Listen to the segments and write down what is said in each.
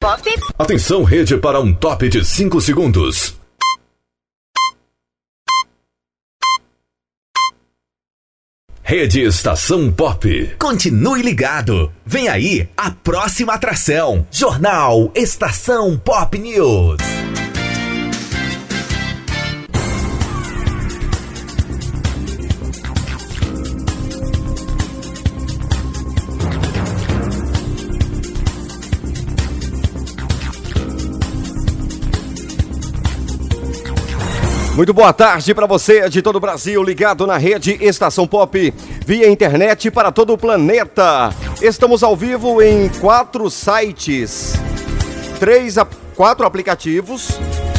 Pop. Atenção, rede, para um top de 5 segundos. Rede Estação Pop. Continue ligado. Vem aí a próxima atração. Jornal Estação Pop News. Muito boa tarde para você de todo o Brasil, ligado na rede Estação Pop, via internet para todo o planeta. Estamos ao vivo em quatro sites, três, a, quatro aplicativos.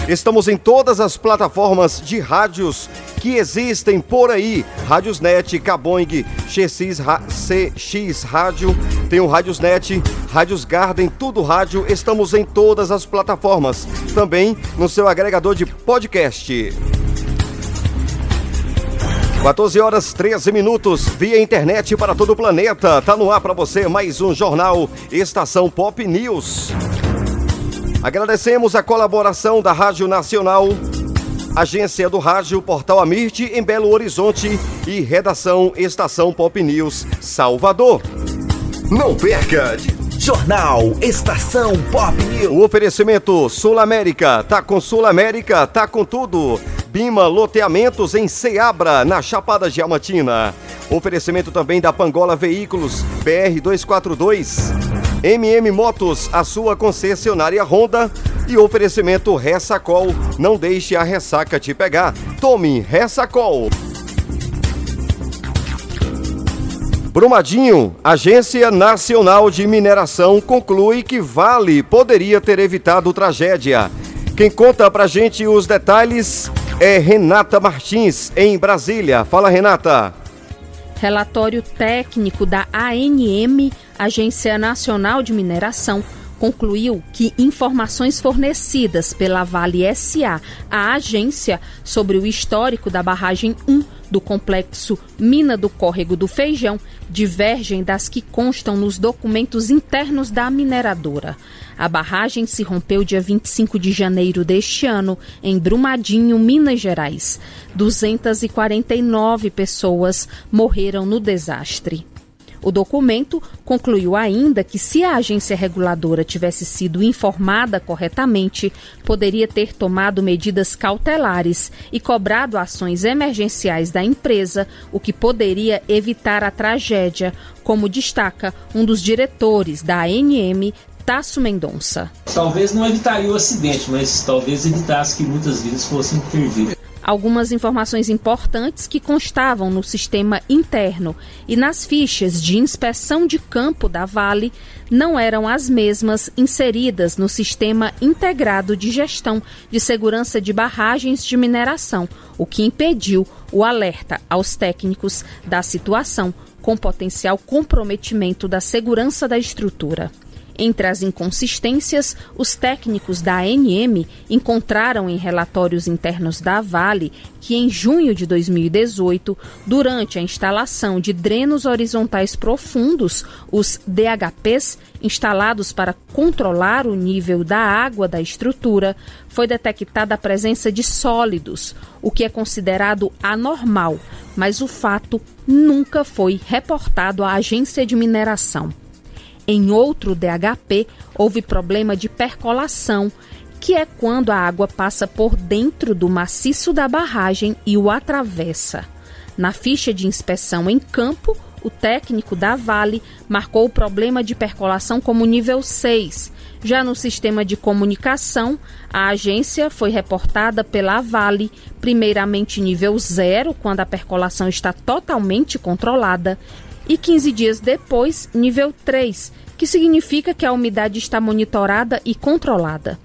Estamos em todas as plataformas de rádios que existem por aí. Rádiosnet, Caboing, CX Rádio, tem o Rádiosnet, Rádios Garden, tudo rádio. Estamos em todas as plataformas. Também no seu agregador de podcast. 14 horas 13 minutos, via internet para todo o planeta. Tá no ar para você mais um jornal Estação Pop News. Agradecemos a colaboração da Rádio Nacional, Agência do Rádio Portal Amirte em Belo Horizonte e Redação Estação Pop News Salvador. Não perca! Jornal Estação Pop News. O oferecimento Sul América, tá com Sul América, tá com tudo. Bima Loteamentos em Ceabra, na Chapada Diamantina. Oferecimento também da Pangola Veículos, BR 242. MM Motos, a sua concessionária Honda. E oferecimento Ressacol, não deixe a ressaca te pegar. Tome Ressacol. Brumadinho, Agência Nacional de Mineração conclui que Vale poderia ter evitado tragédia. Quem conta pra gente os detalhes é Renata Martins, em Brasília. Fala, Renata. Relatório técnico da ANM, Agência Nacional de Mineração, concluiu que informações fornecidas pela Vale SA à agência sobre o histórico da barragem 1 do complexo Mina do Córrego do Feijão divergem das que constam nos documentos internos da mineradora. A barragem se rompeu dia 25 de janeiro deste ano, em Brumadinho, Minas Gerais. 249 pessoas morreram no desastre. O documento concluiu ainda que, se a agência reguladora tivesse sido informada corretamente, poderia ter tomado medidas cautelares e cobrado ações emergenciais da empresa, o que poderia evitar a tragédia, como destaca um dos diretores da ANM, Tasso Mendonça. Talvez não evitaria o acidente, mas talvez evitasse que muitas vidas fossem perdidas algumas informações importantes que constavam no sistema interno e nas fichas de inspeção de campo da Vale não eram as mesmas inseridas no sistema integrado de gestão de segurança de barragens de mineração, o que impediu o alerta aos técnicos da situação com potencial comprometimento da segurança da estrutura. Entre as inconsistências, os técnicos da ANM encontraram em relatórios internos da Vale que em junho de 2018, durante a instalação de drenos horizontais profundos, os DHPs, instalados para controlar o nível da água da estrutura, foi detectada a presença de sólidos, o que é considerado anormal, mas o fato nunca foi reportado à agência de mineração. Em outro DHP, houve problema de percolação, que é quando a água passa por dentro do maciço da barragem e o atravessa. Na ficha de inspeção em campo, o técnico da Vale marcou o problema de percolação como nível 6. Já no sistema de comunicação, a agência foi reportada pela Vale, primeiramente nível 0, quando a percolação está totalmente controlada, e 15 dias depois, nível 3, que significa que a umidade está monitorada e controlada.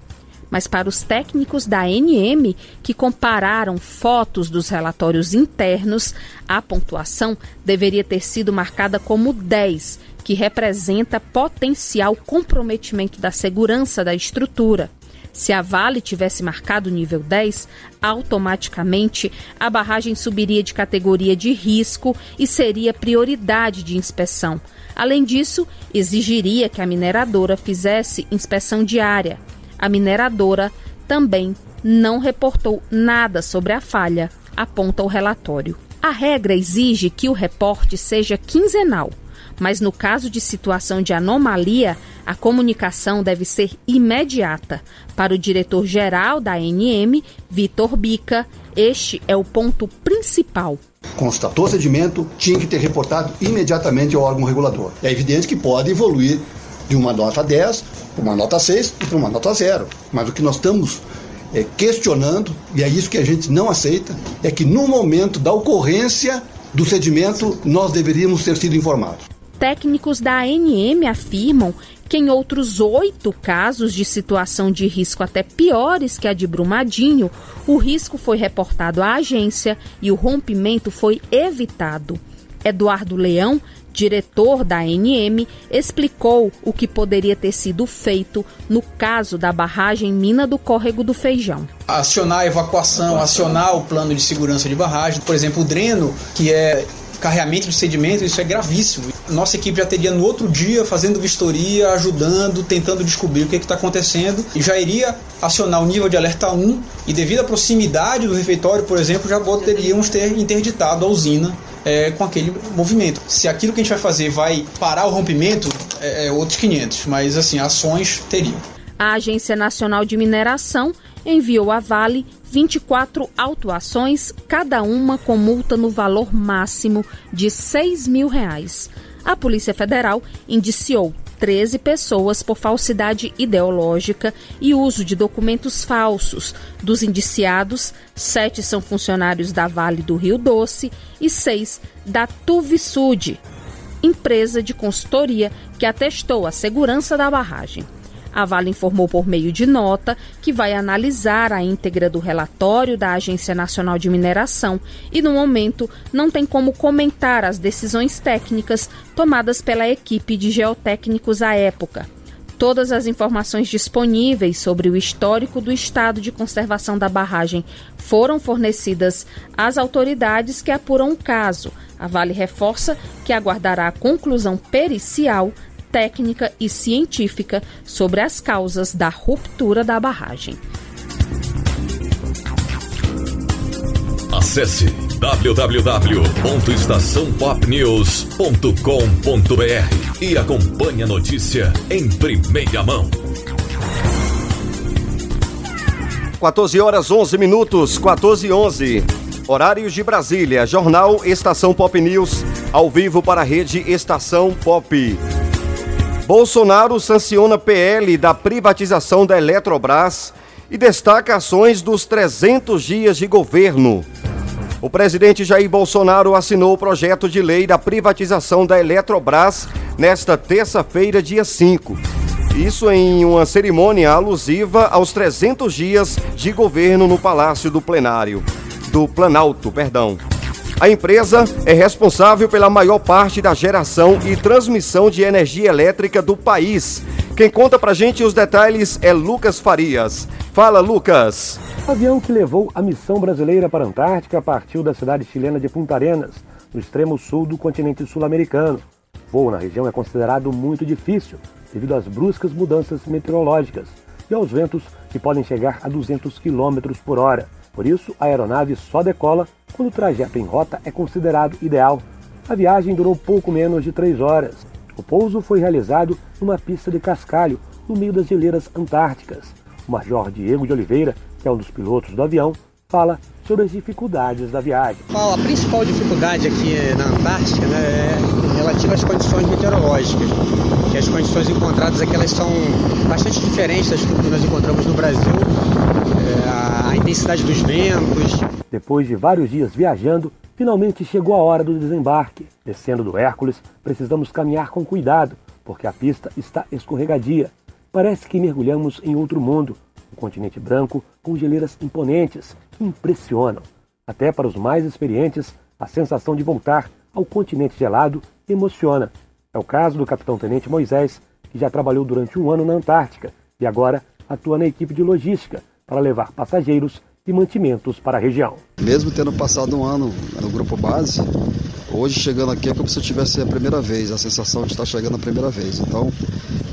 Mas para os técnicos da ANM, que compararam fotos dos relatórios internos, a pontuação deveria ter sido marcada como 10, que representa potencial comprometimento da segurança da estrutura. Se a Vale tivesse marcado nível 10, automaticamente a barragem subiria de categoria de risco e seria prioridade de inspeção. Além disso, exigiria que a mineradora fizesse inspeção diária. A mineradora também não reportou nada sobre a falha, aponta o relatório. A regra exige que o reporte seja quinzenal, mas no caso de situação de anomalia, a comunicação deve ser imediata. Para o diretor-geral da ANM, Vitor Bica, este é o ponto principal constatou sedimento, tinha que ter reportado imediatamente ao órgão regulador. É evidente que pode evoluir de uma nota 10 para uma nota 6 e para uma nota 0. Mas o que nós estamos é, questionando, e é isso que a gente não aceita, é que no momento da ocorrência do sedimento nós deveríamos ter sido informados. Técnicos da ANM afirmam que em outros oito casos de situação de risco até piores que a de Brumadinho, o risco foi reportado à agência e o rompimento foi evitado. Eduardo Leão, diretor da ANM, explicou o que poderia ter sido feito no caso da barragem Mina do Córrego do Feijão. Acionar a evacuação, acionar o plano de segurança de barragem, por exemplo, o dreno, que é carreamento de sedimento, isso é gravíssimo. Nossa equipe já teria no outro dia fazendo vistoria, ajudando, tentando descobrir o que está acontecendo e já iria acionar o nível de alerta 1 e devido à proximidade do refeitório, por exemplo, já poderíamos ter interditado a usina é, com aquele movimento. Se aquilo que a gente vai fazer vai parar o rompimento, é, é outros 500, mas assim, ações teriam. A Agência Nacional de Mineração enviou à Vale 24 autuações, cada uma com multa no valor máximo de 6 mil reais. A Polícia Federal indiciou 13 pessoas por falsidade ideológica e uso de documentos falsos. Dos indiciados, sete são funcionários da Vale do Rio Doce e seis da Tuvisud, empresa de consultoria que atestou a segurança da barragem. A Vale informou por meio de nota que vai analisar a íntegra do relatório da Agência Nacional de Mineração e, no momento, não tem como comentar as decisões técnicas tomadas pela equipe de geotécnicos à época. Todas as informações disponíveis sobre o histórico do estado de conservação da barragem foram fornecidas às autoridades que apuram o caso. A Vale reforça que aguardará a conclusão pericial técnica e científica sobre as causas da ruptura da barragem. Acesse www.estaçãopopnews.com.br e acompanhe a notícia em primeira mão. 14 horas 11 minutos, 14 e 11. Horários de Brasília, Jornal Estação Pop News, ao vivo para a rede Estação Pop. Bolsonaro sanciona PL da privatização da Eletrobras e destaca ações dos 300 dias de governo. O presidente Jair Bolsonaro assinou o projeto de lei da privatização da Eletrobras nesta terça-feira, dia 5. Isso em uma cerimônia alusiva aos 300 dias de governo no Palácio do Plenário, do Planalto, perdão. A empresa é responsável pela maior parte da geração e transmissão de energia elétrica do país. Quem conta pra gente os detalhes é Lucas Farias. Fala, Lucas. O avião que levou a missão brasileira para a Antártica partiu da cidade chilena de Punta Arenas, no extremo sul do continente sul-americano. Voo na região é considerado muito difícil devido às bruscas mudanças meteorológicas e aos ventos que podem chegar a 200 km por hora. Por isso, a aeronave só decola quando o trajeto em rota é considerado ideal. A viagem durou pouco menos de três horas. O pouso foi realizado numa pista de cascalho, no meio das geleiras antárticas. O Major Diego de Oliveira, que é um dos pilotos do avião, fala sobre as dificuldades da viagem. A principal dificuldade aqui na Antártica né, é relativa às condições meteorológicas. Que as condições encontradas aqui elas são bastante diferentes das que nós encontramos no Brasil. É, a intensidade dos ventos. Depois de vários dias viajando, finalmente chegou a hora do desembarque. Descendo do Hércules, precisamos caminhar com cuidado, porque a pista está escorregadia. Parece que mergulhamos em outro mundo, um continente branco com geleiras imponentes impressionam. Até para os mais experientes, a sensação de voltar ao continente gelado emociona. É o caso do capitão-tenente Moisés, que já trabalhou durante um ano na Antártica e agora atua na equipe de logística para levar passageiros e mantimentos para a região. Mesmo tendo passado um ano no grupo base, Hoje chegando aqui é como se eu tivesse a primeira vez, a sensação de estar chegando a primeira vez. Então,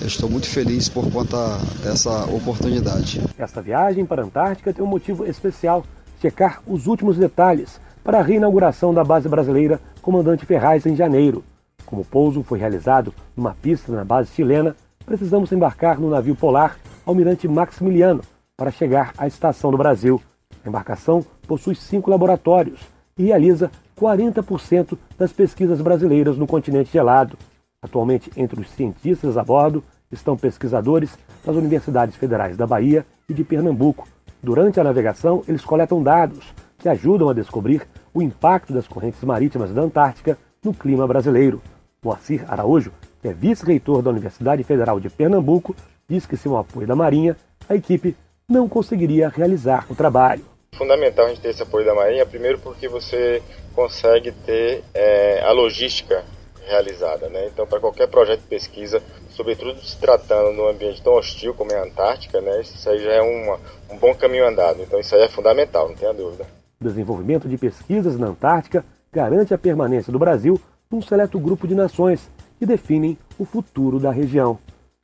eu estou muito feliz por conta dessa oportunidade. Esta viagem para a Antártica tem um motivo especial: checar os últimos detalhes para a reinauguração da base brasileira Comandante Ferraz em janeiro. Como o pouso foi realizado numa pista na base chilena, precisamos embarcar no navio polar Almirante Maximiliano para chegar à estação do Brasil. A embarcação possui cinco laboratórios e realiza 40% das pesquisas brasileiras no continente gelado. Atualmente, entre os cientistas a bordo estão pesquisadores das universidades federais da Bahia e de Pernambuco. Durante a navegação, eles coletam dados que ajudam a descobrir o impacto das correntes marítimas da Antártica no clima brasileiro. Moacir Araújo, que é vice-reitor da Universidade Federal de Pernambuco, diz que sem o apoio da Marinha, a equipe não conseguiria realizar o trabalho. Fundamental a gente ter esse apoio da Marinha, primeiro porque você consegue ter é, a logística realizada, né? Então, para qualquer projeto de pesquisa, sobretudo se tratando num ambiente tão hostil como é a Antártica, né? Isso aí já é uma, um bom caminho andado. Então, isso aí é fundamental, não tenha dúvida. O desenvolvimento de pesquisas na Antártica garante a permanência do Brasil num seleto grupo de nações que definem o futuro da região.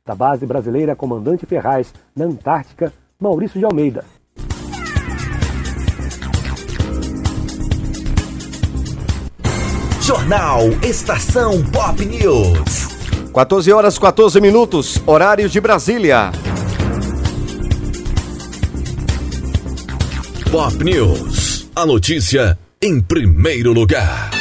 Da base brasileira Comandante Ferraz, na Antártica, Maurício de Almeida. Jornal Estação Pop News. 14 horas 14 minutos, horário de Brasília. Pop News. A notícia em primeiro lugar.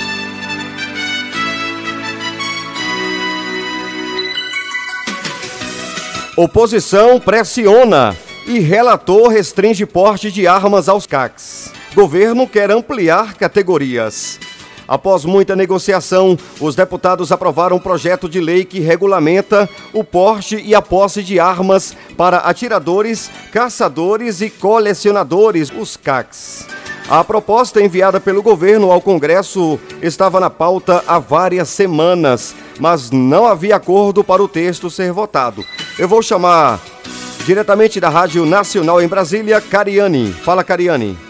Oposição pressiona e relator restringe porte de armas aos CACs. Governo quer ampliar categorias. Após muita negociação, os deputados aprovaram um projeto de lei que regulamenta o porte e a posse de armas para atiradores, caçadores e colecionadores, os CACs. A proposta enviada pelo governo ao Congresso estava na pauta há várias semanas, mas não havia acordo para o texto ser votado. Eu vou chamar diretamente da Rádio Nacional em Brasília, Cariane. Fala, Cariane.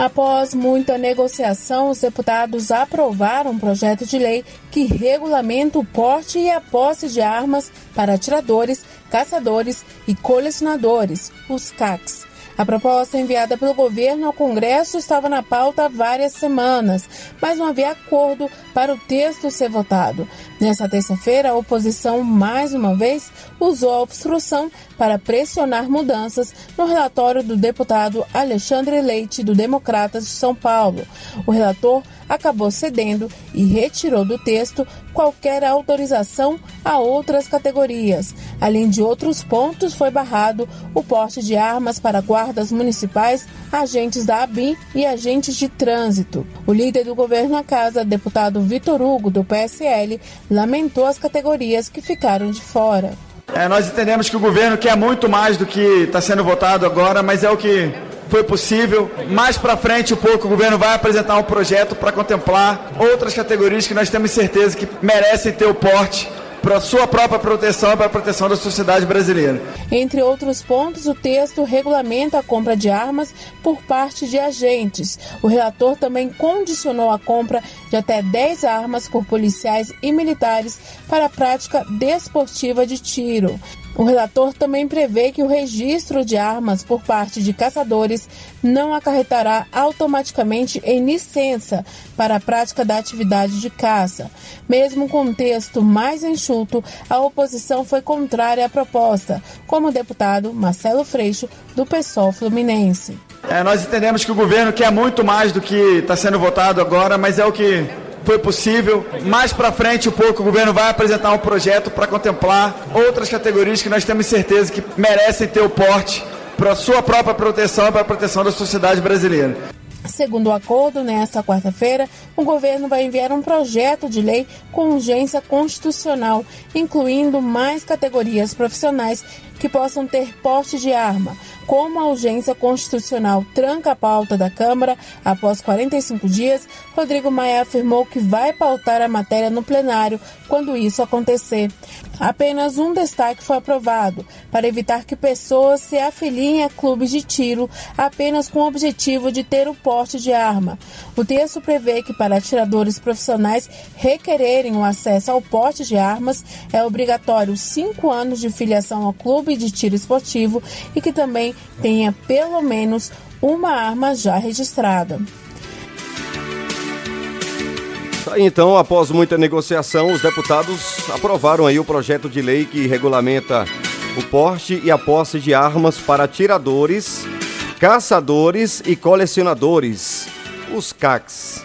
Após muita negociação, os deputados aprovaram um projeto de lei que regulamenta o porte e a posse de armas para atiradores, caçadores e colecionadores, os CACs. A proposta enviada pelo governo ao Congresso estava na pauta há várias semanas, mas não havia acordo para o texto ser votado. Nessa terça-feira, a oposição, mais uma vez, usou a obstrução para pressionar mudanças no relatório do deputado Alexandre Leite, do Democratas de São Paulo. O relator acabou cedendo e retirou do texto qualquer autorização a outras categorias. Além de outros pontos, foi barrado o porte de armas para guardas municipais, agentes da ABIN e agentes de trânsito. O líder do governo na casa, deputado Vitor Hugo, do PSL, lamentou as categorias que ficaram de fora. É, nós entendemos que o governo quer muito mais do que está sendo votado agora, mas é o que foi possível. Mais para frente, um pouco, o governo vai apresentar um projeto para contemplar outras categorias que nós temos certeza que merecem ter o porte para sua própria proteção e para a proteção da sociedade brasileira. Entre outros pontos, o texto regulamenta a compra de armas por parte de agentes. O relator também condicionou a compra de até 10 armas por policiais e militares para a prática desportiva de tiro. O relator também prevê que o registro de armas por parte de caçadores não acarretará automaticamente em licença para a prática da atividade de caça. Mesmo com texto mais enxuto, a oposição foi contrária à proposta, como o deputado Marcelo Freixo, do PSOL Fluminense. É, nós entendemos que o governo quer muito mais do que está sendo votado agora, mas é o que foi possível. Mais para frente, um pouco, o governo vai apresentar um projeto para contemplar outras categorias que nós temos certeza que merecem ter o porte para sua própria proteção e para a proteção da sociedade brasileira. Segundo o acordo, nesta quarta-feira, o governo vai enviar um projeto de lei com urgência constitucional, incluindo mais categorias profissionais que possam ter porte de arma. Como a urgência constitucional tranca a pauta da Câmara após 45 dias, Rodrigo Maia afirmou que vai pautar a matéria no plenário quando isso acontecer. Apenas um destaque foi aprovado, para evitar que pessoas se afiliem a clubes de tiro apenas com o objetivo de ter o porte de arma. O texto prevê que para atiradores profissionais requererem o acesso ao porte de armas é obrigatório cinco anos de filiação ao clube de tiro esportivo e que também tenha pelo menos uma arma já registrada. Tá então, após muita negociação, os deputados aprovaram aí o projeto de lei que regulamenta o porte e a posse de armas para atiradores, caçadores e colecionadores, os CACs.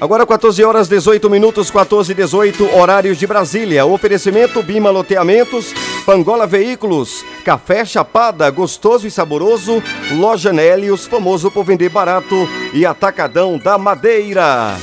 Agora 14 horas 18 minutos, 14 e 18, horários de Brasília. Oferecimento Bima Loteamentos, Pangola Veículos, Café Chapada, gostoso e saboroso, Loja Nélios, famoso por vender barato e Atacadão da Madeira.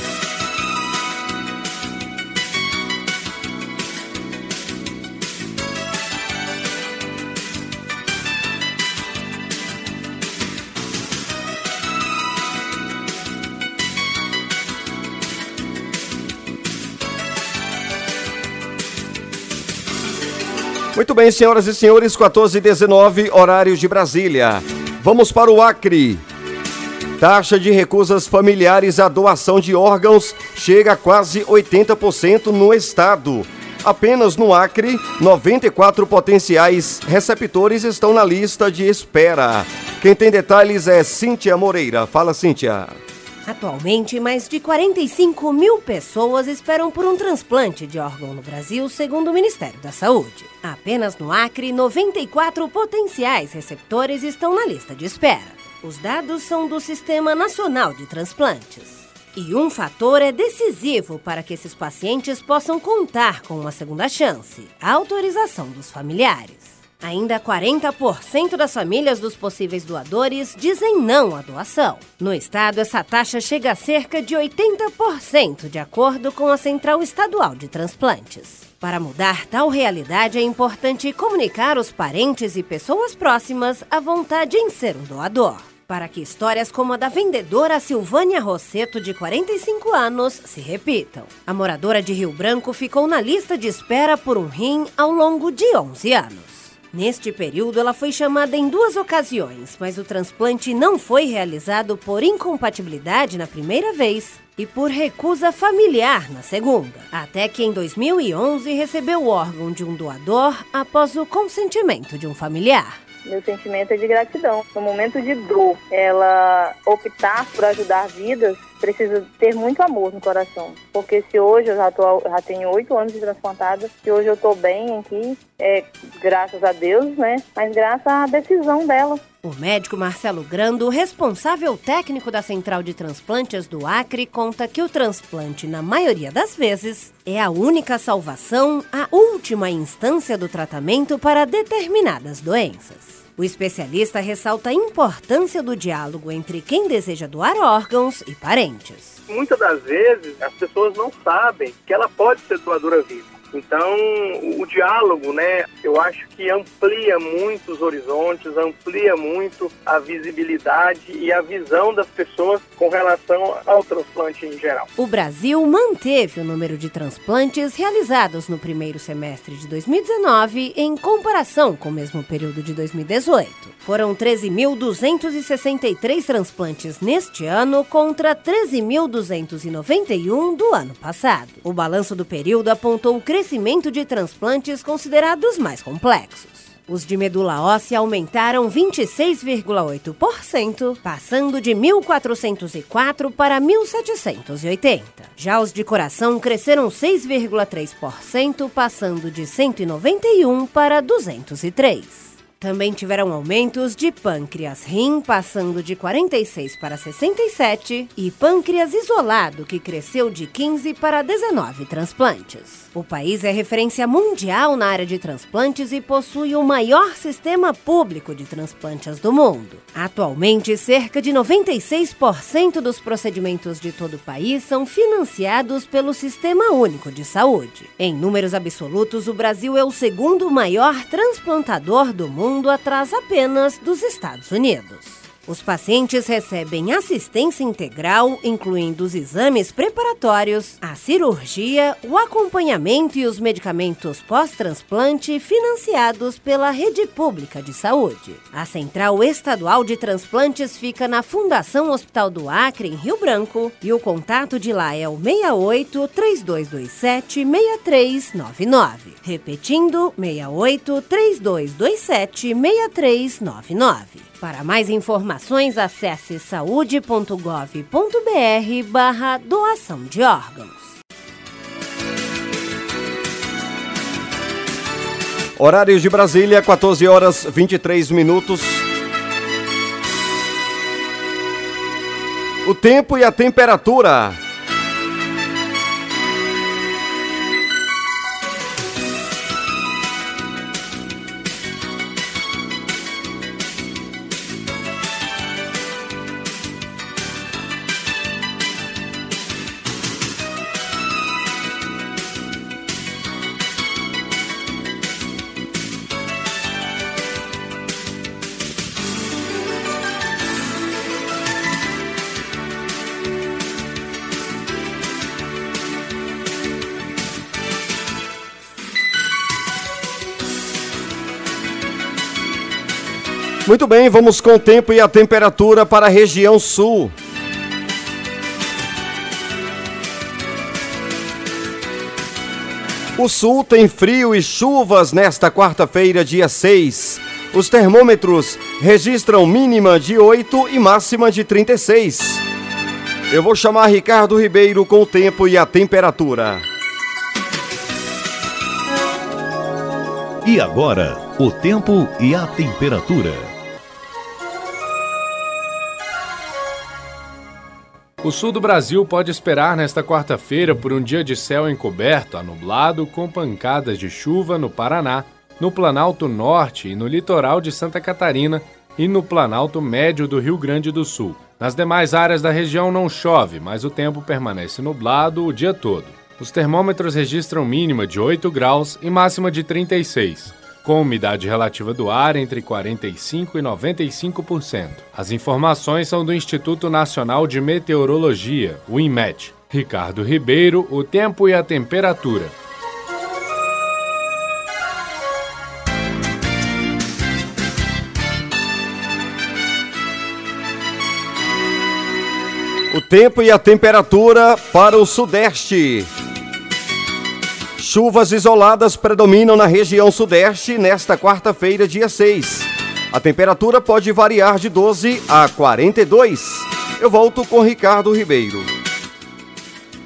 Muito bem, senhoras e senhores, 14 e 19, horários de Brasília. Vamos para o Acre. Taxa de recusas familiares à doação de órgãos chega a quase 80% no estado. Apenas no Acre, 94 potenciais receptores estão na lista de espera. Quem tem detalhes é Cíntia Moreira. Fala, Cíntia. Atualmente, mais de 45 mil pessoas esperam por um transplante de órgão no Brasil, segundo o Ministério da Saúde. Apenas no Acre, 94 potenciais receptores estão na lista de espera. Os dados são do Sistema Nacional de Transplantes. E um fator é decisivo para que esses pacientes possam contar com uma segunda chance: a autorização dos familiares. Ainda 40% das famílias dos possíveis doadores dizem não à doação. No estado, essa taxa chega a cerca de 80%, de acordo com a Central Estadual de Transplantes. Para mudar tal realidade, é importante comunicar aos parentes e pessoas próximas a vontade em ser um doador. Para que histórias como a da vendedora Silvânia Rosseto, de 45 anos, se repitam. A moradora de Rio Branco ficou na lista de espera por um rim ao longo de 11 anos. Neste período, ela foi chamada em duas ocasiões, mas o transplante não foi realizado por incompatibilidade na primeira vez e por recusa familiar na segunda. Até que em 2011 recebeu o órgão de um doador após o consentimento de um familiar. Meu sentimento é de gratidão. No momento de dor, ela optar por ajudar vidas precisa ter muito amor no coração. Porque se hoje eu já, tô, já tenho oito anos de transplantada, se hoje eu estou bem aqui, é graças a Deus, né? Mas graças à decisão dela. O médico Marcelo Grando, responsável técnico da Central de Transplantes do Acre, conta que o transplante, na maioria das vezes, é a única salvação, a última instância do tratamento para determinadas doenças. O especialista ressalta a importância do diálogo entre quem deseja doar órgãos e parentes. Muitas das vezes as pessoas não sabem que ela pode ser doadora viva. Então, o diálogo, né, eu acho que amplia muito os horizontes, amplia muito a visibilidade e a visão das pessoas com relação ao transplante em geral. O Brasil manteve o número de transplantes realizados no primeiro semestre de 2019 em comparação com o mesmo período de 2018. Foram 13.263 transplantes neste ano contra 13.291 do ano passado. O balanço do período apontou o crescimento de transplantes considerados mais complexos. Os de medula óssea aumentaram 26,8%, passando de 1.404 para 1.780. Já os de coração cresceram 6,3%, passando de 191 para 203. Também tiveram aumentos de pâncreas rim, passando de 46 para 67, e pâncreas isolado, que cresceu de 15 para 19 transplantes. O país é referência mundial na área de transplantes e possui o maior sistema público de transplantes do mundo. Atualmente, cerca de 96% dos procedimentos de todo o país são financiados pelo Sistema Único de Saúde. Em números absolutos, o Brasil é o segundo maior transplantador do mundo, atrás apenas dos Estados Unidos. Os pacientes recebem assistência integral, incluindo os exames preparatórios, a cirurgia, o acompanhamento e os medicamentos pós-transplante financiados pela rede pública de saúde. A Central Estadual de Transplantes fica na Fundação Hospital do Acre, em Rio Branco, e o contato de lá é o 68 3227 6399. Repetindo, 68 3227 6399. Para mais informações, acesse saúde.gov.br barra doação de órgãos. Horários de Brasília, 14 horas 23 minutos. O tempo e a temperatura. Muito bem, vamos com o tempo e a temperatura para a região sul. O sul tem frio e chuvas nesta quarta-feira, dia 6. Os termômetros registram mínima de 8 e máxima de 36. Eu vou chamar Ricardo Ribeiro com o tempo e a temperatura. E agora, o tempo e a temperatura. O sul do Brasil pode esperar nesta quarta-feira por um dia de céu encoberto a nublado com pancadas de chuva no Paraná, no Planalto Norte e no litoral de Santa Catarina e no Planalto Médio do Rio Grande do Sul. Nas demais áreas da região não chove, mas o tempo permanece nublado o dia todo. Os termômetros registram mínima de 8 graus e máxima de 36 com umidade relativa do ar entre 45% e 95%. As informações são do Instituto Nacional de Meteorologia, o INMET. Ricardo Ribeiro, o tempo e a temperatura. O tempo e a temperatura para o Sudeste. Chuvas isoladas predominam na região sudeste nesta quarta-feira, dia 6. A temperatura pode variar de 12 a 42. Eu volto com Ricardo Ribeiro.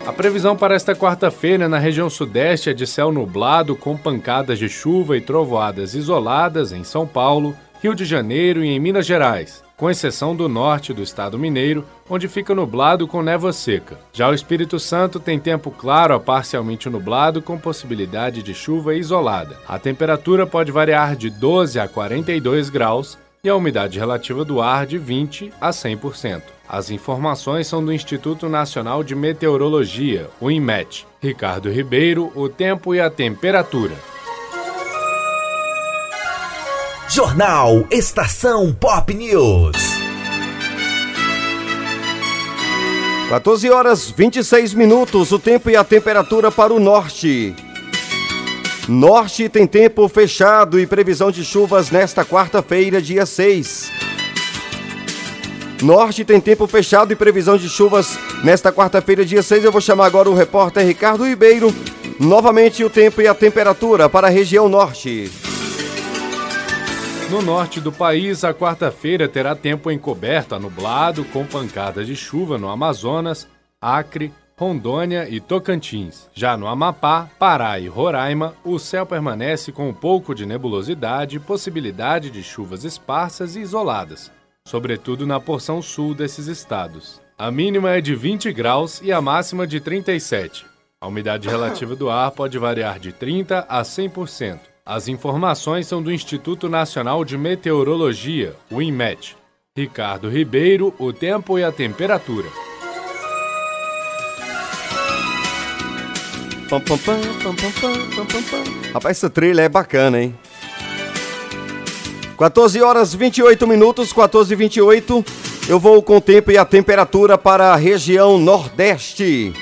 A previsão para esta quarta-feira na região sudeste é de céu nublado com pancadas de chuva e trovoadas isoladas em São Paulo, Rio de Janeiro e em Minas Gerais com exceção do norte do estado mineiro, onde fica nublado com névoa seca. Já o Espírito Santo tem tempo claro a parcialmente nublado com possibilidade de chuva isolada. A temperatura pode variar de 12 a 42 graus e a umidade relativa do ar de 20 a 100%. As informações são do Instituto Nacional de Meteorologia, o INMET. Ricardo Ribeiro, o tempo e a temperatura. Jornal Estação Pop News. 14 horas 26 minutos, o tempo e a temperatura para o norte. Norte tem tempo fechado e previsão de chuvas nesta quarta-feira, dia 6. Norte tem tempo fechado e previsão de chuvas nesta quarta-feira, dia 6. Eu vou chamar agora o repórter Ricardo Ribeiro. Novamente o tempo e a temperatura para a região norte. No norte do país, a quarta-feira terá tempo encoberto a nublado, com pancadas de chuva no Amazonas, Acre, Rondônia e Tocantins. Já no Amapá, Pará e Roraima, o céu permanece com um pouco de nebulosidade e possibilidade de chuvas esparsas e isoladas, sobretudo na porção sul desses estados. A mínima é de 20 graus e a máxima de 37. A umidade relativa do ar pode variar de 30 a 100%. As informações são do Instituto Nacional de Meteorologia, o INMET. Ricardo Ribeiro, o tempo e a temperatura. Pam, pam, pam, pam, pam, pam, pam. Rapaz, essa trilha é bacana, hein? 14 horas 28 minutos, 14 e 28. Eu vou com o tempo e a temperatura para a região Nordeste.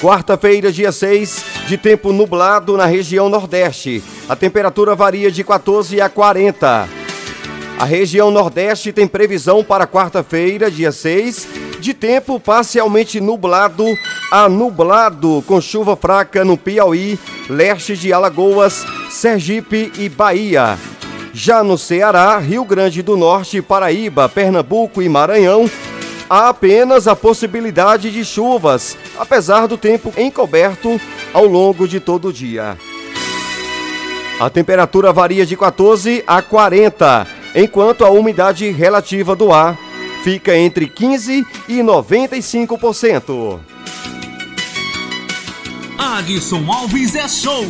Quarta-feira, dia 6, de tempo nublado na região Nordeste. A temperatura varia de 14 a 40. A região Nordeste tem previsão para quarta-feira, dia 6, de tempo parcialmente nublado a nublado, com chuva fraca no Piauí, leste de Alagoas, Sergipe e Bahia. Já no Ceará, Rio Grande do Norte, Paraíba, Pernambuco e Maranhão, há apenas a possibilidade de chuvas, apesar do tempo encoberto ao longo de todo o dia. A temperatura varia de 14 a 40, enquanto a umidade relativa do ar fica entre 15 e 95%. Adson Alves é show.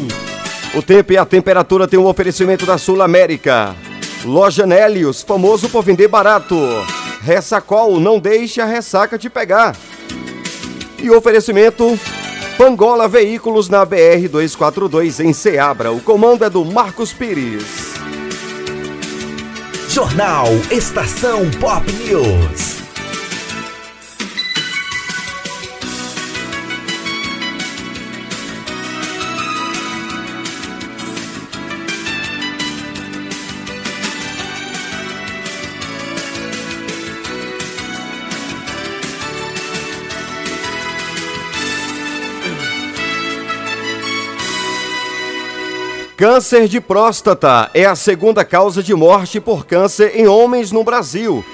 O tempo e a temperatura tem um oferecimento da Sul América. Loja Nélios, famoso por vender barato. Ressacol, não deixe a ressaca te pegar. E oferecimento Pangola Veículos na BR 242 em Ceabra. O comando é do Marcos Pires. Jornal Estação Pop News. Câncer de próstata é a segunda causa de morte por câncer em homens no Brasil.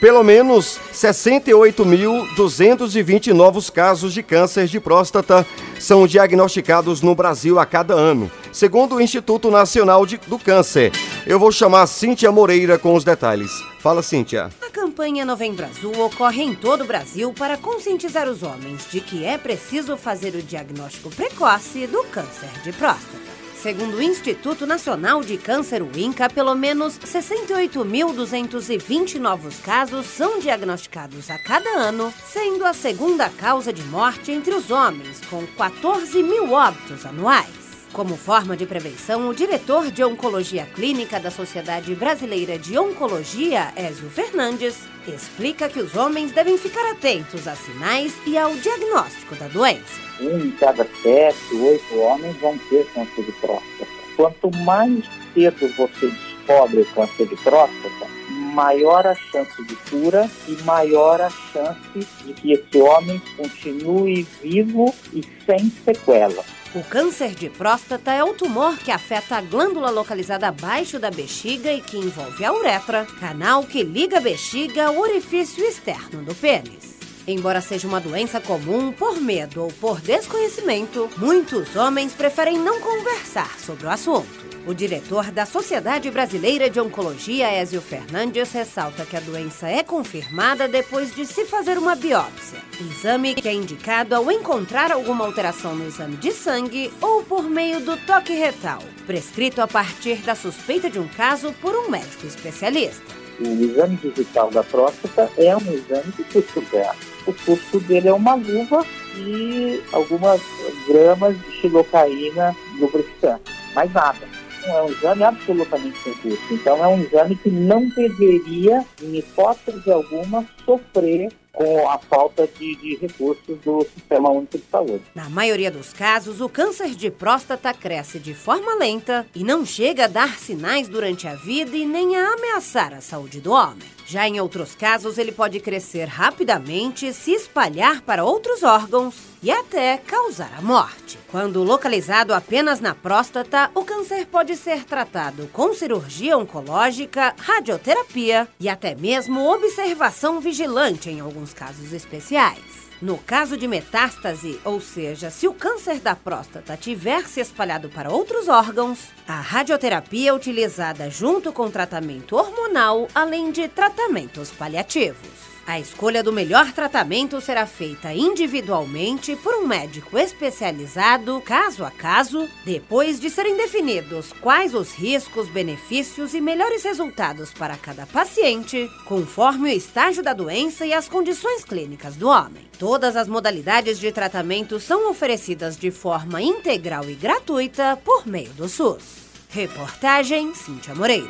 Pelo menos 68.220 novos casos de câncer de próstata são diagnosticados no Brasil a cada ano, segundo o Instituto Nacional de, do Câncer. Eu vou chamar Cíntia Moreira com os detalhes. Fala, Cíntia. A campanha Novembro Azul ocorre em todo o Brasil para conscientizar os homens de que é preciso fazer o diagnóstico precoce do câncer de próstata. Segundo o Instituto Nacional de Câncer, o INCA, pelo menos 68.220 novos casos são diagnosticados a cada ano, sendo a segunda causa de morte entre os homens, com 14 mil óbitos anuais. Como forma de prevenção, o diretor de Oncologia Clínica da Sociedade Brasileira de Oncologia, Ézio Fernandes, explica que os homens devem ficar atentos a sinais e ao diagnóstico da doença. Um em cada sete, oito homens vão ter câncer de próstata. Quanto mais cedo você descobre o câncer de próstata, maior a chance de cura e maior a chance de que esse homem continue vivo e sem sequela. O câncer de próstata é o tumor que afeta a glândula localizada abaixo da bexiga e que envolve a uretra, canal que liga a bexiga ao orifício externo do pênis. Embora seja uma doença comum por medo ou por desconhecimento, muitos homens preferem não conversar sobre o assunto. O diretor da Sociedade Brasileira de Oncologia, Ézio Fernandes, ressalta que a doença é confirmada depois de se fazer uma biópsia. Exame que é indicado ao encontrar alguma alteração no exame de sangue ou por meio do toque retal, prescrito a partir da suspeita de um caso por um médico especialista. O exame digital da próstata é um exame de custo zero. O custo dele é uma luva e algumas gramas de xilocaína lubrificante. Mais nada é um exame absolutamente sem custo. Então, é um exame que não deveria, em hipótese alguma, sofrer com a falta de, de, recursos do Sistema Único de Saúde. Na maioria dos casos, o câncer de próstata cresce de forma lenta e não chega a dar sinais durante a vida e nem a ameaçar a saúde do homem. Já em outros casos, ele pode crescer rapidamente, se espalhar para outros órgãos e até causar a morte. Quando localizado apenas na próstata, o câncer pode ser tratado com cirurgia oncológica, radioterapia e até mesmo observação vigilante em alguns casos especiais. No caso de metástase, ou seja, se o câncer da próstata tiver se espalhado para outros órgãos, a radioterapia é utilizada junto com tratamento hormonal, além de tratamentos paliativos. A escolha do melhor tratamento será feita individualmente por um médico especializado, caso a caso, depois de serem definidos quais os riscos, benefícios e melhores resultados para cada paciente, conforme o estágio da doença e as condições clínicas do homem. Todas as modalidades de tratamento são oferecidas de forma integral e gratuita por meio do SUS. Reportagem Cíntia Moreira.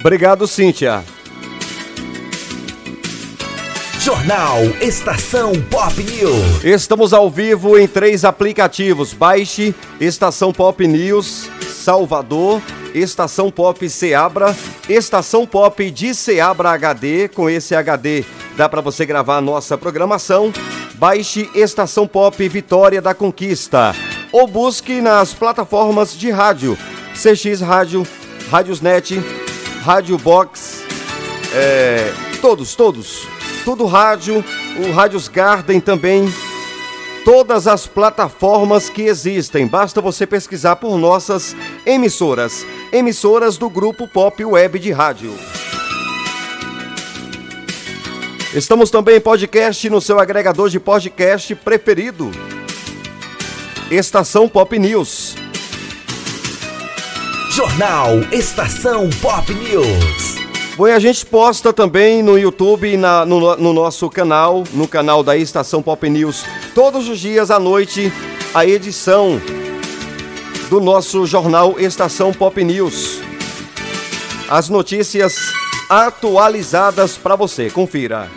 Obrigado, Cíntia. Jornal Estação Pop News. Estamos ao vivo em três aplicativos. Baixe Estação Pop News Salvador, Estação Pop Seabra, Estação Pop de Seabra HD. Com esse HD dá para você gravar a nossa programação. Baixe Estação Pop Vitória da Conquista ou busque nas plataformas de rádio CX Rádio, Rádiosnet, Rádio Box, é, todos, todos tudo rádio, o Rádios Garden também, todas as plataformas que existem. Basta você pesquisar por nossas emissoras, emissoras do grupo Pop Web de Rádio. Estamos também em podcast no seu agregador de podcast preferido. Estação Pop News. Jornal Estação Pop News. E a gente posta também no YouTube na, no, no nosso canal, no canal da Estação Pop News, todos os dias à noite, a edição do nosso jornal Estação Pop News. As notícias atualizadas para você. Confira.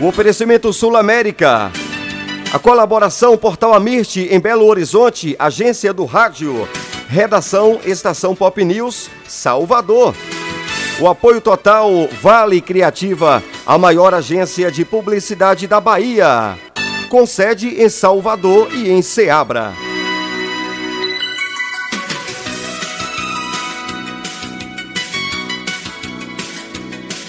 O oferecimento Sul América. A colaboração Portal Amirte em Belo Horizonte, agência do rádio. Redação Estação Pop News, Salvador. O apoio total Vale Criativa, a maior agência de publicidade da Bahia. Com sede em Salvador e em Ceabra.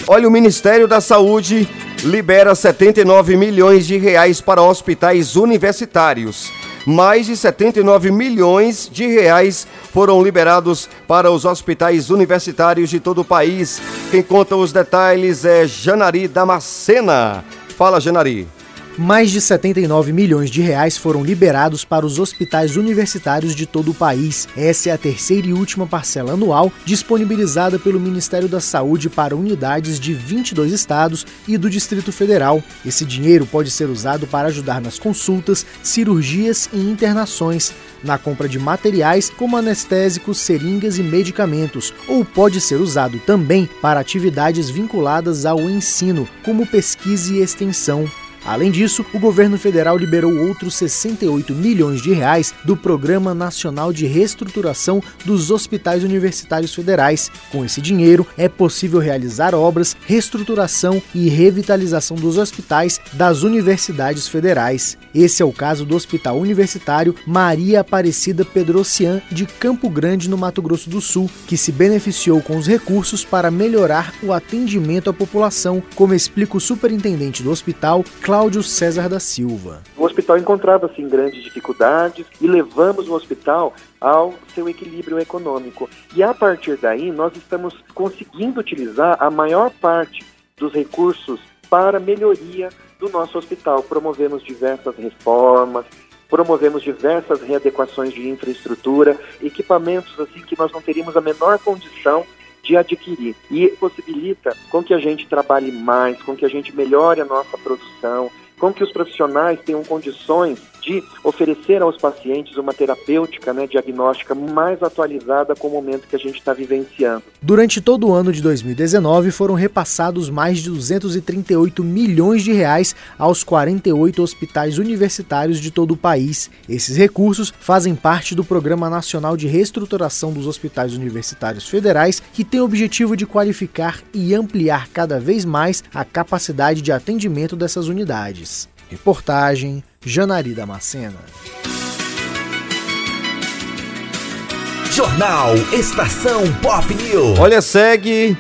Olha, o Ministério da Saúde libera 79 milhões de reais para hospitais universitários mais de 79 milhões de reais foram liberados para os hospitais universitários de todo o país. Quem conta os detalhes é Janari Damascena. Fala, Janari. Mais de 79 milhões de reais foram liberados para os hospitais universitários de todo o país. Essa é a terceira e última parcela anual disponibilizada pelo Ministério da Saúde para unidades de 22 estados e do Distrito Federal. Esse dinheiro pode ser usado para ajudar nas consultas, cirurgias e internações, na compra de materiais como anestésicos, seringas e medicamentos, ou pode ser usado também para atividades vinculadas ao ensino, como pesquisa e extensão. Além disso, o governo federal liberou outros 68 milhões de reais do Programa Nacional de Reestruturação dos Hospitais Universitários Federais. Com esse dinheiro, é possível realizar obras, reestruturação e revitalização dos hospitais das universidades federais. Esse é o caso do Hospital Universitário Maria Aparecida Pedrocian de Campo Grande, no Mato Grosso do Sul, que se beneficiou com os recursos para melhorar o atendimento à população, como explica o superintendente do hospital, Cláudio César da Silva. O hospital encontrava-se em grandes dificuldades e levamos o hospital ao seu equilíbrio econômico. E a partir daí, nós estamos conseguindo utilizar a maior parte dos recursos para melhoria do nosso hospital. Promovemos diversas reformas, promovemos diversas readequações de infraestrutura, equipamentos assim que nós não teríamos a menor condição de adquirir. E possibilita com que a gente trabalhe mais, com que a gente melhore a nossa produção, com que os profissionais tenham condições de oferecer aos pacientes uma terapêutica né, diagnóstica mais atualizada com o momento que a gente está vivenciando. Durante todo o ano de 2019 foram repassados mais de 238 milhões de reais aos 48 hospitais universitários de todo o país. Esses recursos fazem parte do Programa Nacional de Reestruturação dos Hospitais Universitários Federais, que tem o objetivo de qualificar e ampliar cada vez mais a capacidade de atendimento dessas unidades. Reportagem Janari Damascena. Jornal Estação Pop News. Olha, segue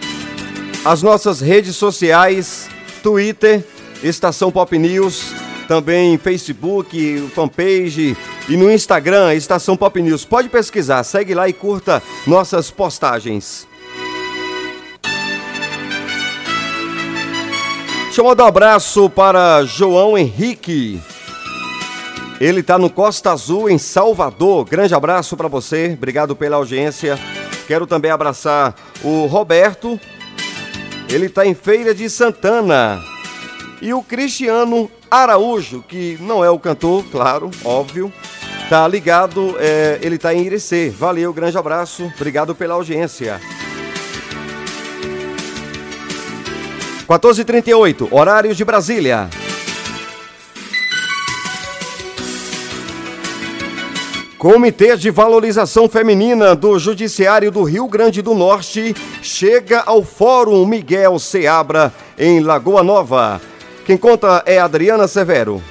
as nossas redes sociais, Twitter, Estação Pop News, também Facebook, fanpage e no Instagram, Estação Pop News. Pode pesquisar, segue lá e curta nossas postagens. Mandar um abraço para João Henrique. Ele está no Costa Azul, em Salvador. Grande abraço para você, obrigado pela audiência. Quero também abraçar o Roberto. Ele está em Feira de Santana. E o Cristiano Araújo, que não é o cantor, claro, óbvio. Tá ligado, é, ele tá em Irecê. Valeu, grande abraço, obrigado pela audiência. 14h38, horários de Brasília. Comitê de Valorização Feminina do Judiciário do Rio Grande do Norte chega ao Fórum Miguel Seabra, em Lagoa Nova. Quem conta é Adriana Severo.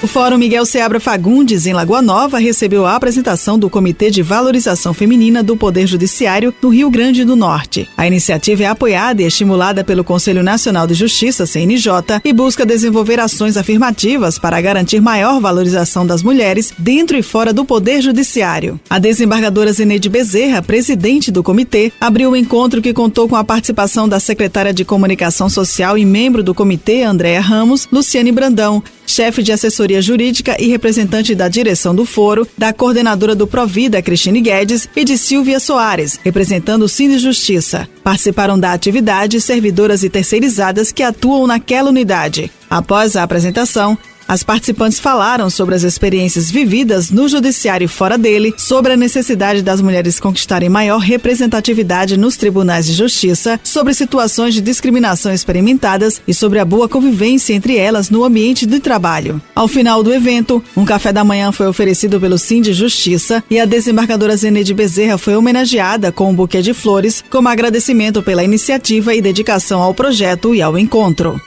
O Fórum Miguel Seabra Fagundes, em Lagoa Nova, recebeu a apresentação do Comitê de Valorização Feminina do Poder Judiciário do Rio Grande do Norte. A iniciativa é apoiada e estimulada pelo Conselho Nacional de Justiça, CNJ, e busca desenvolver ações afirmativas para garantir maior valorização das mulheres dentro e fora do Poder Judiciário. A desembargadora Zeneide Bezerra, presidente do comitê, abriu o encontro que contou com a participação da secretária de Comunicação Social e membro do comitê, Andréa Ramos, Luciane Brandão, chefe de assessoria jurídica e representante da direção do foro, da coordenadora do Provida, Cristine Guedes, e de Silvia Soares, representando o Cine Justiça. Participaram da atividade servidoras e terceirizadas que atuam naquela unidade. Após a apresentação, as participantes falaram sobre as experiências vividas no judiciário e fora dele, sobre a necessidade das mulheres conquistarem maior representatividade nos tribunais de justiça, sobre situações de discriminação experimentadas e sobre a boa convivência entre elas no ambiente de trabalho. Ao final do evento, um café da manhã foi oferecido pelo Sim de Justiça e a desembargadora Zeneide Bezerra foi homenageada com um buquê de flores como agradecimento pela iniciativa e dedicação ao projeto e ao encontro.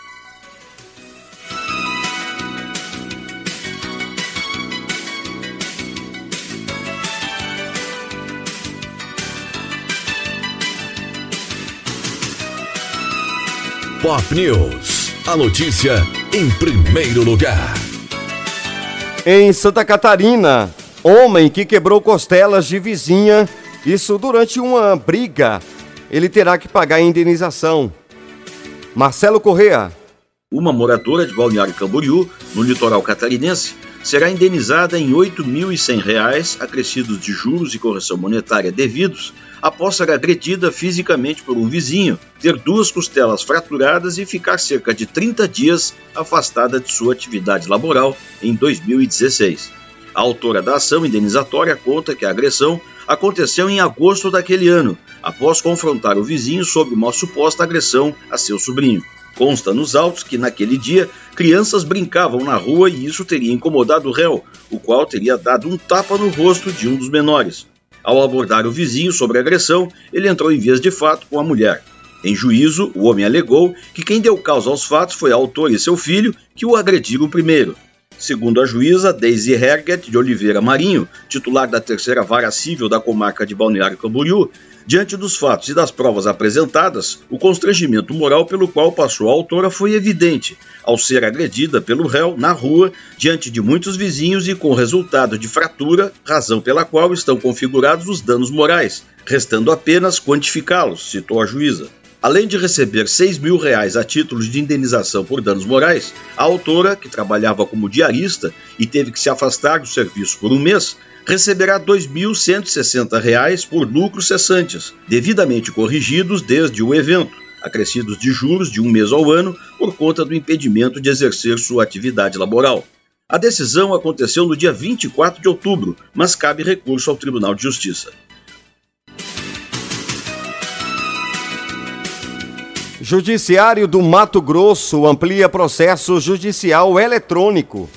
Pop News. A notícia em primeiro lugar. Em Santa Catarina, homem que quebrou costelas de vizinha, isso durante uma briga. Ele terá que pagar a indenização. Marcelo Correa. Uma moradora de Balneário Camboriú, no litoral catarinense, será indenizada em R$ 8.100, acrescidos de juros e correção monetária devidos, após ser agredida fisicamente por um vizinho, ter duas costelas fraturadas e ficar cerca de 30 dias afastada de sua atividade laboral em 2016. A autora da ação indenizatória conta que a agressão aconteceu em agosto daquele ano, após confrontar o vizinho sobre uma suposta agressão a seu sobrinho. Consta nos autos que naquele dia crianças brincavam na rua e isso teria incomodado o réu, o qual teria dado um tapa no rosto de um dos menores. Ao abordar o vizinho sobre a agressão, ele entrou em vias de fato com a mulher. Em juízo, o homem alegou que quem deu causa aos fatos foi a autor e seu filho, que o agrediram primeiro. Segundo a juíza Daisy Herget de Oliveira Marinho, titular da terceira vara civil da comarca de Balneário Camboriú, diante dos fatos e das provas apresentadas, o constrangimento moral pelo qual passou a autora foi evidente, ao ser agredida pelo réu na rua, diante de muitos vizinhos e com resultado de fratura, razão pela qual estão configurados os danos morais, restando apenas quantificá-los, citou a juíza. Além de receber 6 mil reais a título de indenização por danos morais, a autora, que trabalhava como diarista e teve que se afastar do serviço por um mês, receberá R$ 2.160 por lucros cessantes, devidamente corrigidos desde o evento, acrescidos de juros de um mês ao ano por conta do impedimento de exercer sua atividade laboral. A decisão aconteceu no dia 24 de outubro, mas cabe recurso ao Tribunal de Justiça. Judiciário do Mato Grosso amplia processo judicial eletrônico.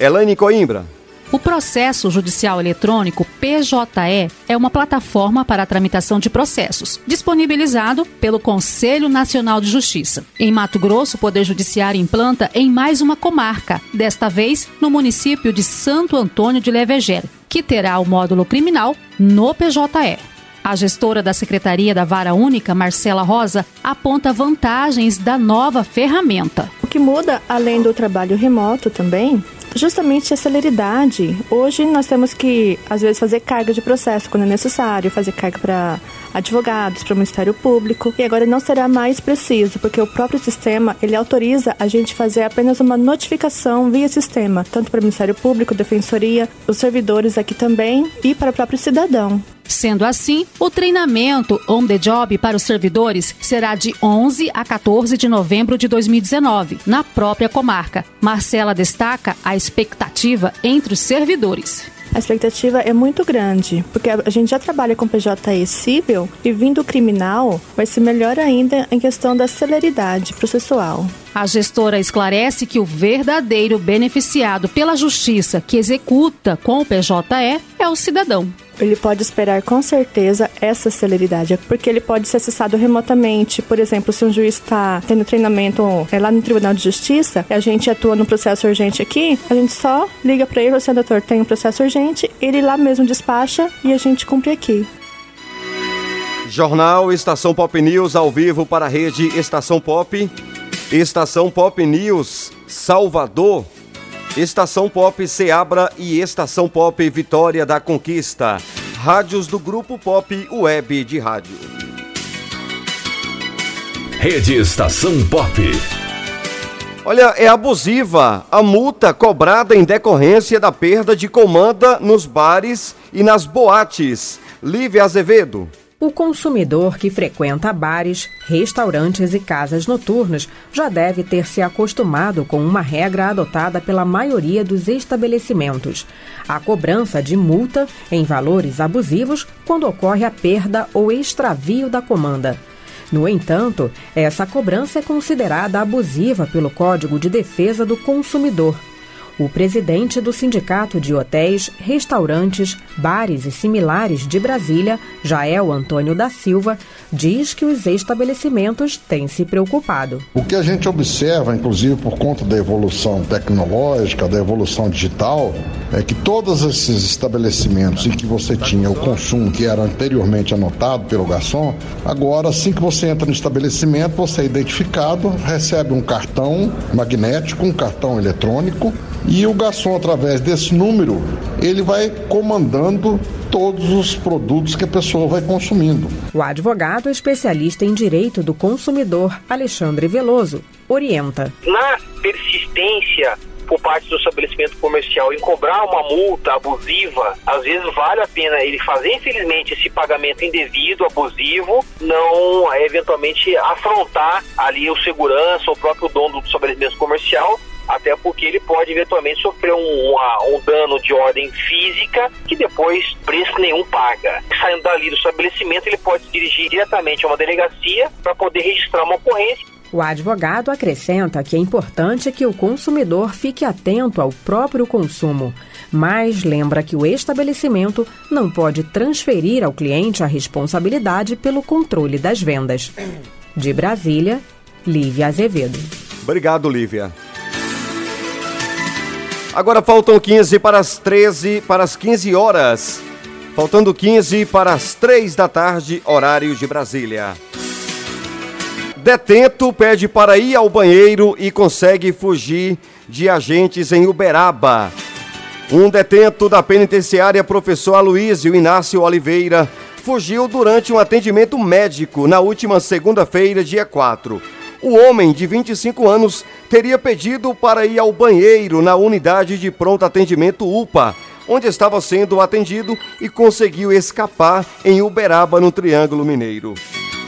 Elaine Coimbra. O processo judicial eletrônico PJE é uma plataforma para a tramitação de processos, disponibilizado pelo Conselho Nacional de Justiça. Em Mato Grosso, o Poder Judiciário implanta em mais uma comarca, desta vez no município de Santo Antônio de Levegel, que terá o módulo criminal no PJE. A gestora da Secretaria da Vara Única, Marcela Rosa, aponta vantagens da nova ferramenta. O que muda, além do trabalho remoto também, justamente a celeridade. Hoje nós temos que, às vezes, fazer carga de processo quando é necessário, fazer carga para advogados, para o Ministério Público. E agora não será mais preciso, porque o próprio sistema ele autoriza a gente fazer apenas uma notificação via sistema, tanto para o Ministério Público, Defensoria, os servidores aqui também e para o próprio cidadão. Sendo assim, o treinamento on the job para os servidores será de 11 a 14 de novembro de 2019, na própria comarca. Marcela destaca a expectativa entre os servidores. A expectativa é muito grande, porque a gente já trabalha com PJE civil e vindo criminal vai ser melhor ainda em questão da celeridade processual. A gestora esclarece que o verdadeiro beneficiado pela justiça que executa com o PJE é o cidadão. Ele pode esperar com certeza essa celeridade, porque ele pode ser acessado remotamente. Por exemplo, se um juiz está tendo treinamento é lá no Tribunal de Justiça, e a gente atua no processo urgente aqui, a gente só liga para ele, o doutor, tem um processo urgente, ele lá mesmo despacha e a gente cumpre aqui. Jornal Estação Pop News ao vivo para a rede Estação Pop. Estação Pop News Salvador. Estação Pop Seabra e Estação Pop Vitória da Conquista. Rádios do Grupo Pop Web de Rádio. Rede Estação Pop. Olha, é abusiva a multa cobrada em decorrência da perda de comanda nos bares e nas boates. Lívia Azevedo. O consumidor que frequenta bares, restaurantes e casas noturnas já deve ter se acostumado com uma regra adotada pela maioria dos estabelecimentos: a cobrança de multa em valores abusivos quando ocorre a perda ou extravio da comanda. No entanto, essa cobrança é considerada abusiva pelo Código de Defesa do Consumidor o presidente do Sindicato de Hotéis, Restaurantes, Bares e Similares de Brasília, Jael Antônio da Silva, diz que os estabelecimentos têm se preocupado. O que a gente observa, inclusive por conta da evolução tecnológica, da evolução digital, é que todos esses estabelecimentos em que você tinha o consumo que era anteriormente anotado pelo garçom, agora assim que você entra no estabelecimento, você é identificado, recebe um cartão magnético, um cartão eletrônico e o garçom, através desse número, ele vai comandando todos os produtos que a pessoa vai consumindo. O advogado especialista em direito do consumidor, Alexandre Veloso, orienta. Na persistência por parte do estabelecimento comercial em cobrar uma multa abusiva, às vezes vale a pena ele fazer, infelizmente, esse pagamento indevido, abusivo, não eventualmente afrontar ali o segurança, o próprio dono do estabelecimento comercial até porque ele pode eventualmente sofrer um, uma, um dano de ordem física que depois preço nenhum paga. Saindo dali do estabelecimento, ele pode se dirigir diretamente a uma delegacia para poder registrar uma ocorrência o advogado acrescenta que é importante que o consumidor fique atento ao próprio consumo, mas lembra que o estabelecimento não pode transferir ao cliente a responsabilidade pelo controle das vendas. De Brasília, Lívia Azevedo. Obrigado, Lívia. Agora faltam 15 para as 13, para as 15 horas. Faltando 15 para as 3 da tarde, horário de Brasília. Detento pede para ir ao banheiro e consegue fugir de agentes em Uberaba. Um detento da penitenciária professor Aloysio Inácio Oliveira fugiu durante um atendimento médico na última segunda-feira, dia 4. O homem de 25 anos teria pedido para ir ao banheiro na unidade de pronto atendimento UPA, onde estava sendo atendido e conseguiu escapar em Uberaba, no Triângulo Mineiro.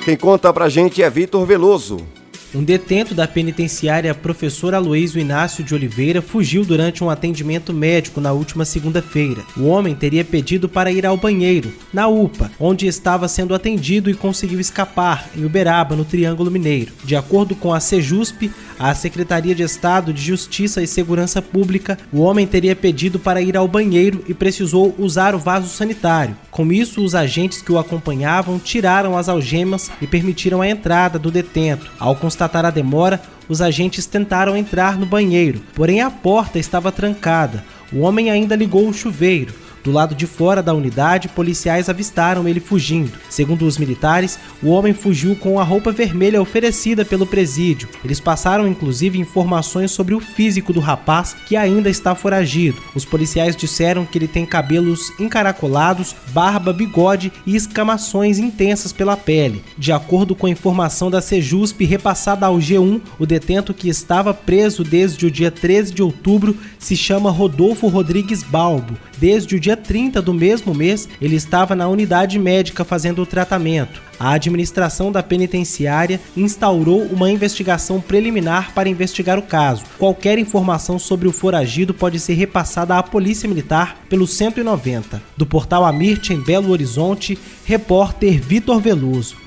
Quem conta pra gente é Vitor Veloso. Um detento da penitenciária professor Aloysio Inácio de Oliveira fugiu durante um atendimento médico na última segunda-feira. O homem teria pedido para ir ao banheiro, na UPA, onde estava sendo atendido e conseguiu escapar, em Uberaba, no Triângulo Mineiro. De acordo com a Sejusp, a Secretaria de Estado de Justiça e Segurança Pública, o homem teria pedido para ir ao banheiro e precisou usar o vaso sanitário. Com isso, os agentes que o acompanhavam tiraram as algemas e permitiram a entrada do detento. Ao constatar a demora, os agentes tentaram entrar no banheiro, porém a porta estava trancada. O homem ainda ligou o chuveiro Do lado de fora da unidade, policiais avistaram ele fugindo. Segundo os militares, o homem fugiu com a roupa vermelha oferecida pelo presídio. Eles passaram inclusive informações sobre o físico do rapaz, que ainda está foragido. Os policiais disseram que ele tem cabelos encaracolados, barba, bigode e escamações intensas pela pele. De acordo com a informação da Sejusp repassada ao G1, o detento que estava preso desde o dia 13 de outubro se chama Rodolfo Rodrigues Balbo. Desde o dia 30 do mesmo mês, ele estava na unidade médica fazendo o tratamento. A administração da penitenciária instaurou uma investigação preliminar para investigar o caso. Qualquer informação sobre o foragido pode ser repassada à Polícia Militar pelo 190. Do portal Amirte em Belo Horizonte, repórter Vitor Veloso.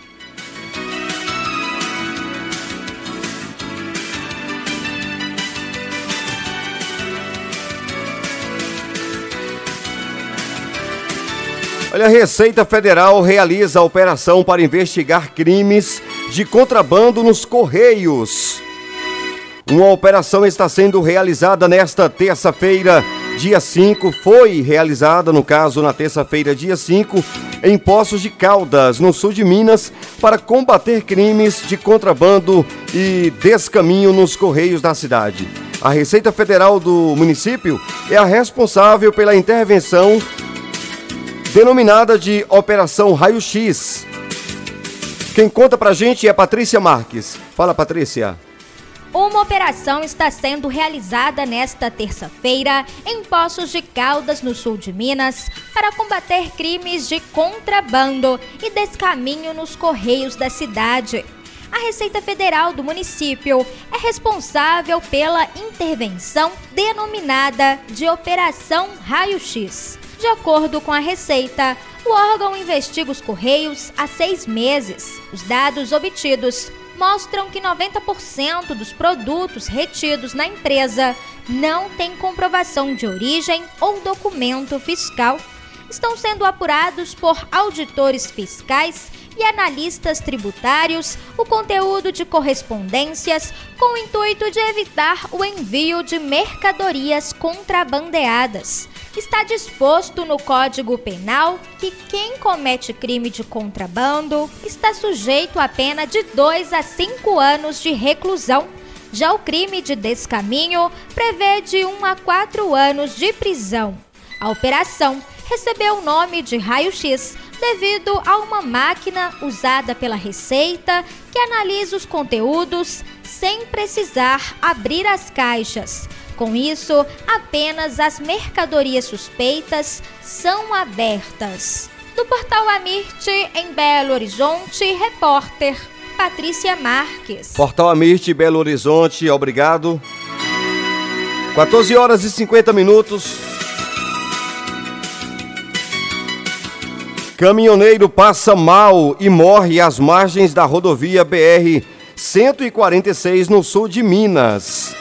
Olha, a Receita Federal realiza a operação para investigar crimes de contrabando nos Correios. Uma operação está sendo realizada nesta terça-feira, dia 5. Foi realizada, no caso, na terça-feira, dia 5, em Poços de Caldas, no sul de Minas, para combater crimes de contrabando e descaminho nos Correios da cidade. A Receita Federal do município é a responsável pela intervenção denominada de Operação Raio X. Quem conta pra gente é Patrícia Marques. Fala, Patrícia. Uma operação está sendo realizada nesta terça-feira em Poços de Caldas, no sul de Minas, para combater crimes de contrabando e descaminho nos correios da cidade. A Receita Federal do município é responsável pela intervenção denominada de Operação Raio X. De acordo com a Receita, o órgão investiga os Correios há seis meses. Os dados obtidos mostram que 90% dos produtos retidos na empresa não têm comprovação de origem ou documento fiscal. Estão sendo apurados por auditores fiscais e analistas tributários o conteúdo de correspondências com o intuito de evitar o envio de mercadorias contrabandeadas está disposto no Código Penal que quem comete crime de contrabando está sujeito a pena de 2 a 5 anos de reclusão. Já o crime de descaminho prevê de 1 a 4 anos de prisão. A operação recebeu o nome de raio-x devido a uma máquina usada pela Receita que analisa os conteúdos sem precisar abrir as caixas. Com isso, apenas as mercadorias suspeitas são abertas. Do portal Amirte, em Belo Horizonte, repórter Patrícia Marques. Portal Amirte, Belo Horizonte, obrigado. 14 horas e 50 minutos. Caminhoneiro passa mal e morre às margens da rodovia BR 146 no sul de Minas.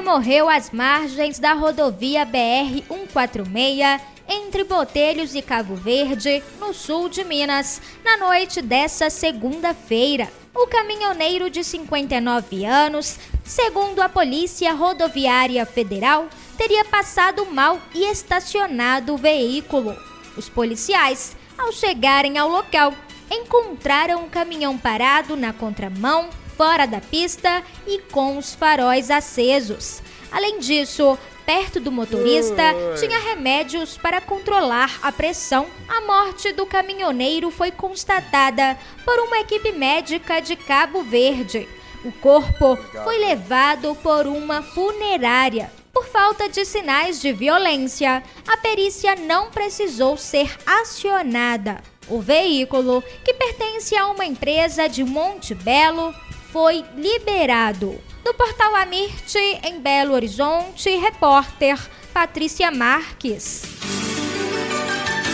Morreu às margens da rodovia BR-146 entre Botelhos e Cabo Verde, no sul de Minas, na noite dessa segunda-feira. O caminhoneiro de 59 anos, segundo a Polícia Rodoviária Federal, teria passado mal e estacionado o veículo. Os policiais, ao chegarem ao local, encontraram o caminhão parado na contramão fora da pista e com os faróis acesos. Além disso, perto do motorista tinha remédios para controlar a pressão. A morte do caminhoneiro foi constatada por uma equipe médica de Cabo Verde. O corpo foi levado por uma funerária. Por falta de sinais de violência, a perícia não precisou ser acionada. O veículo, que pertence a uma empresa de Monte Belo, foi liberado. No portal Amirte, em Belo Horizonte, repórter Patrícia Marques.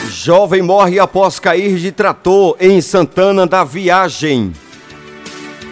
Jovem morre após cair de trator em Santana da Viagem.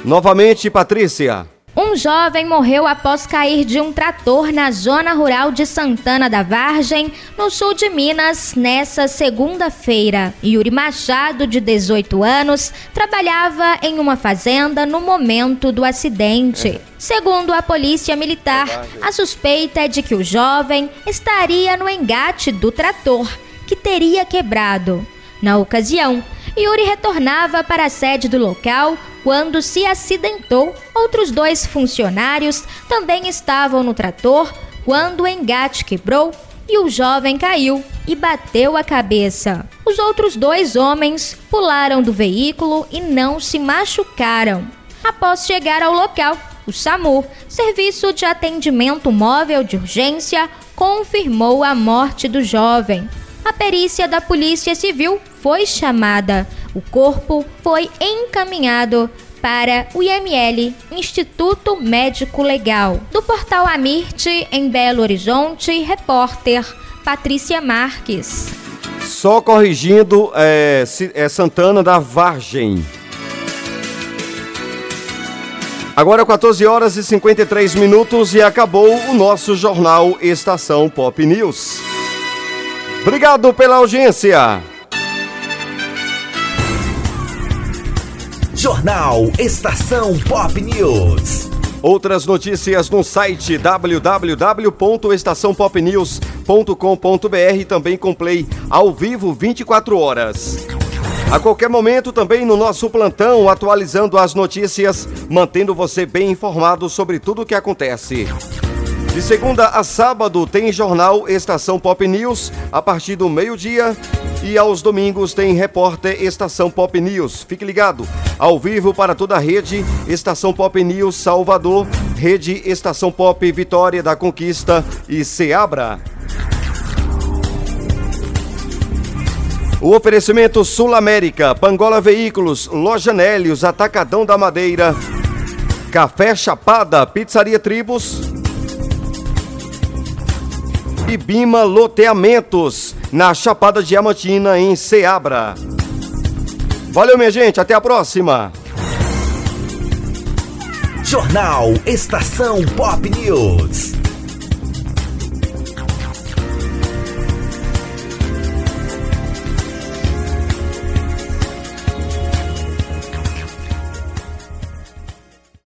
Novamente, Patrícia. Um jovem morreu após cair de um trator na zona rural de Santana da Vargem, no sul de Minas, nessa segunda-feira. Yuri Machado, de 18 anos, trabalhava em uma fazenda no momento do acidente. Segundo a polícia militar, a suspeita é de que o jovem estaria no engate do trator, que teria quebrado. Na ocasião, Yuri retornava para a sede do local quando se acidentou. Outros dois funcionários também estavam no trator quando o engate quebrou e o jovem caiu e bateu a cabeça. Os outros dois homens pularam do veículo e não se machucaram. Após chegar ao local, o SAMU, Serviço de Atendimento Móvel de Urgência, confirmou a morte do jovem a perícia da Polícia Civil foi chamada. O corpo foi encaminhado para o IML, Instituto Médico Legal. Do portal Amirte, em Belo Horizonte, repórter Patrícia Marques. Só corrigindo, é, é Santana da Vargem. Agora 14 horas e 53 minutos e acabou o nosso jornal Estação Pop News. Obrigado pela audiência. Jornal Estação Pop News. Outras notícias no site www.estaçãopopnews.com.br também com play ao vivo 24 horas. A qualquer momento também no nosso plantão atualizando as notícias, mantendo você bem informado sobre tudo o que acontece. De segunda a sábado tem jornal Estação Pop News a partir do meio-dia e aos domingos tem repórter Estação Pop News. Fique ligado, ao vivo para toda a rede Estação Pop News Salvador, rede Estação Pop Vitória da Conquista e Seabra. O oferecimento Sul América, Pangola Veículos, Loja Nélios, Atacadão da Madeira, Café Chapada, Pizzaria Tribos, e Bima Loteamentos, na Chapada Diamantina, em Ceabra. Valeu, minha gente, até a próxima. Jornal Estação Pop News.